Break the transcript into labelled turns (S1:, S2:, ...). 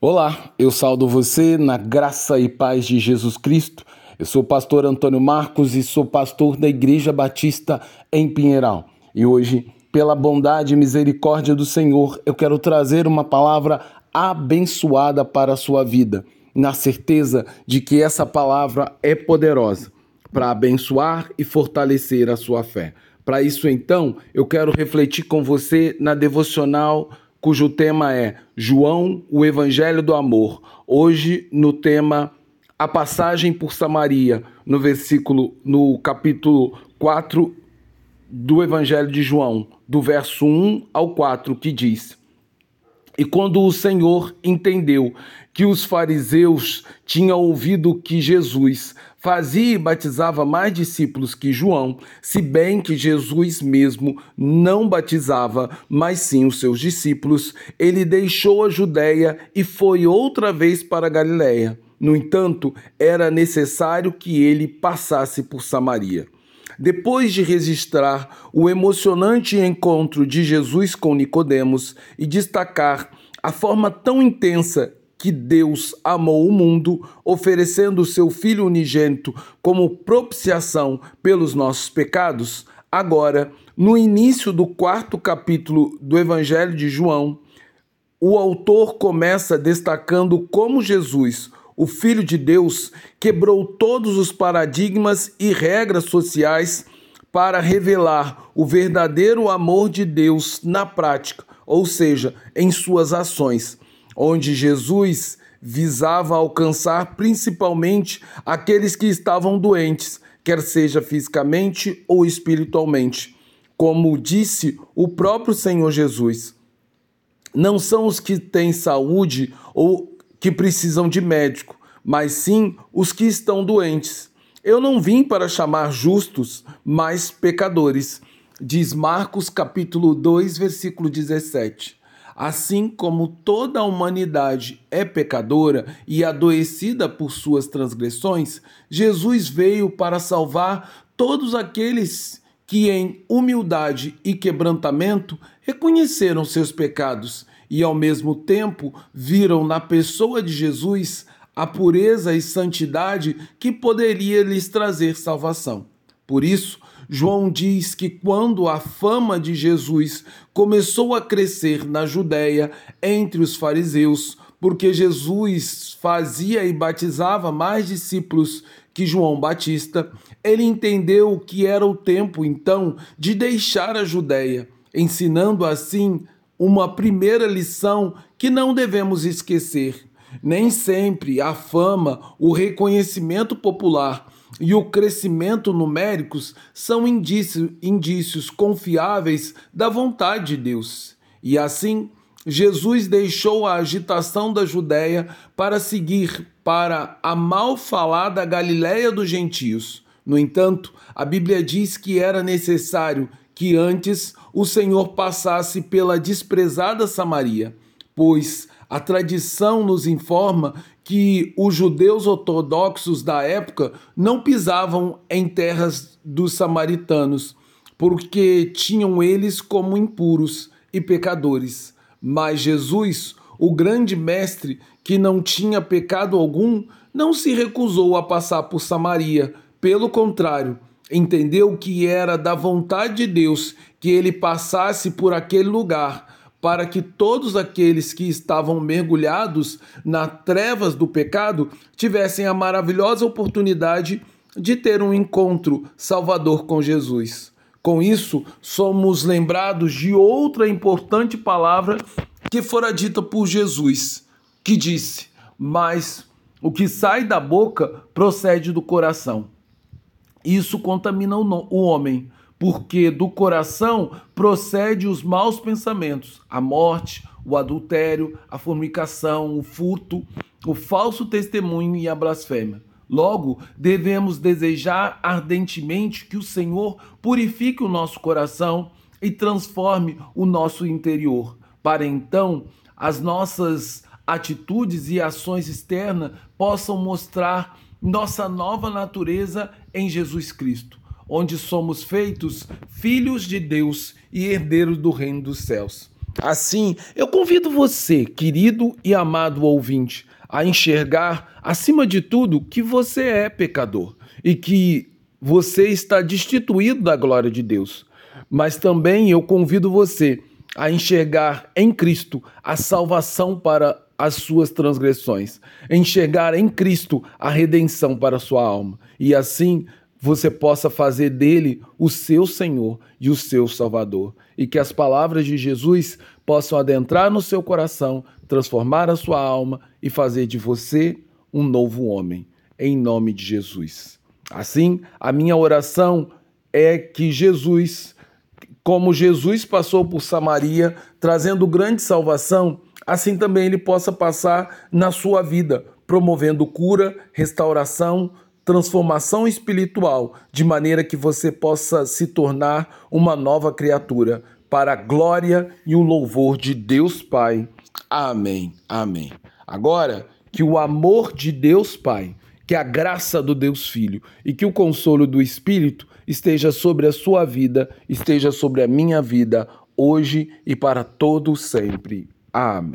S1: Olá, eu saldo você na graça e paz de Jesus Cristo. Eu sou o pastor Antônio Marcos e sou pastor da Igreja Batista em Pinheiral. E hoje, pela bondade e misericórdia do Senhor, eu quero trazer uma palavra abençoada para a sua vida, na certeza de que essa palavra é poderosa para abençoar e fortalecer a sua fé. Para isso, então, eu quero refletir com você na devocional cujo tema é João, o Evangelho do Amor. Hoje, no tema A Passagem por Samaria, no versículo, no capítulo 4 do Evangelho de João, do verso 1 ao 4, que diz: E quando o Senhor entendeu que os fariseus tinham ouvido que Jesus fazia e batizava mais discípulos que João, se bem que Jesus mesmo não batizava, mas sim os seus discípulos, ele deixou a Judéia e foi outra vez para Galiléia. No entanto, era necessário que ele passasse por Samaria. Depois de registrar o emocionante encontro de Jesus com Nicodemos e destacar a forma tão intensa que Deus amou o mundo, oferecendo o seu Filho unigênito como propiciação pelos nossos pecados, agora, no início do quarto capítulo do Evangelho de João, o autor começa destacando como Jesus, o Filho de Deus, quebrou todos os paradigmas e regras sociais para revelar o verdadeiro amor de Deus na prática, ou seja, em suas ações onde Jesus visava alcançar principalmente aqueles que estavam doentes, quer seja fisicamente ou espiritualmente. Como disse o próprio Senhor Jesus, não são os que têm saúde ou que precisam de médico, mas sim os que estão doentes. Eu não vim para chamar justos, mas pecadores. Diz Marcos capítulo 2, versículo 17. Assim como toda a humanidade é pecadora e adoecida por suas transgressões, Jesus veio para salvar todos aqueles que, em humildade e quebrantamento, reconheceram seus pecados e, ao mesmo tempo, viram na pessoa de Jesus a pureza e santidade que poderia lhes trazer salvação. Por isso, João diz que quando a fama de Jesus começou a crescer na Judéia entre os fariseus, porque Jesus fazia e batizava mais discípulos que João Batista, ele entendeu que era o tempo então de deixar a Judéia, ensinando assim uma primeira lição que não devemos esquecer. Nem sempre a fama, o reconhecimento popular e o crescimento numéricos são indícios, indícios confiáveis da vontade de Deus. E assim, Jesus deixou a agitação da Judéia para seguir para a mal falada Galiléia dos gentios. No entanto, a Bíblia diz que era necessário que antes o Senhor passasse pela desprezada Samaria, pois a tradição nos informa que os judeus ortodoxos da época não pisavam em terras dos samaritanos, porque tinham eles como impuros e pecadores. Mas Jesus, o grande mestre, que não tinha pecado algum, não se recusou a passar por Samaria. Pelo contrário, entendeu que era da vontade de Deus que ele passasse por aquele lugar para que todos aqueles que estavam mergulhados nas trevas do pecado tivessem a maravilhosa oportunidade de ter um encontro salvador com Jesus. Com isso, somos lembrados de outra importante palavra que fora dita por Jesus, que disse: Mas o que sai da boca procede do coração. Isso contamina o homem porque do coração procede os maus pensamentos, a morte, o adultério, a fornicação, o furto, o falso testemunho e a blasfêmia. Logo, devemos desejar ardentemente que o Senhor purifique o nosso coração e transforme o nosso interior, para então as nossas atitudes e ações externas possam mostrar nossa nova natureza em Jesus Cristo onde somos feitos filhos de Deus e herdeiros do reino dos céus. Assim, eu convido você, querido e amado ouvinte, a enxergar, acima de tudo, que você é pecador e que você está destituído da glória de Deus. Mas também eu convido você a enxergar em Cristo a salvação para as suas transgressões, enxergar em Cristo a redenção para a sua alma, e assim você possa fazer dele o seu Senhor e o seu Salvador, e que as palavras de Jesus possam adentrar no seu coração, transformar a sua alma e fazer de você um novo homem, em nome de Jesus. Assim, a minha oração é que Jesus, como Jesus passou por Samaria, trazendo grande salvação, assim também ele possa passar na sua vida, promovendo cura, restauração, transformação espiritual, de maneira que você possa se tornar uma nova criatura, para a glória e o louvor de Deus Pai. Amém. Amém. Agora, que o amor de Deus Pai, que a graça do Deus Filho e que o consolo do Espírito esteja sobre a sua vida, esteja sobre a minha vida, hoje e para todo sempre. Amém.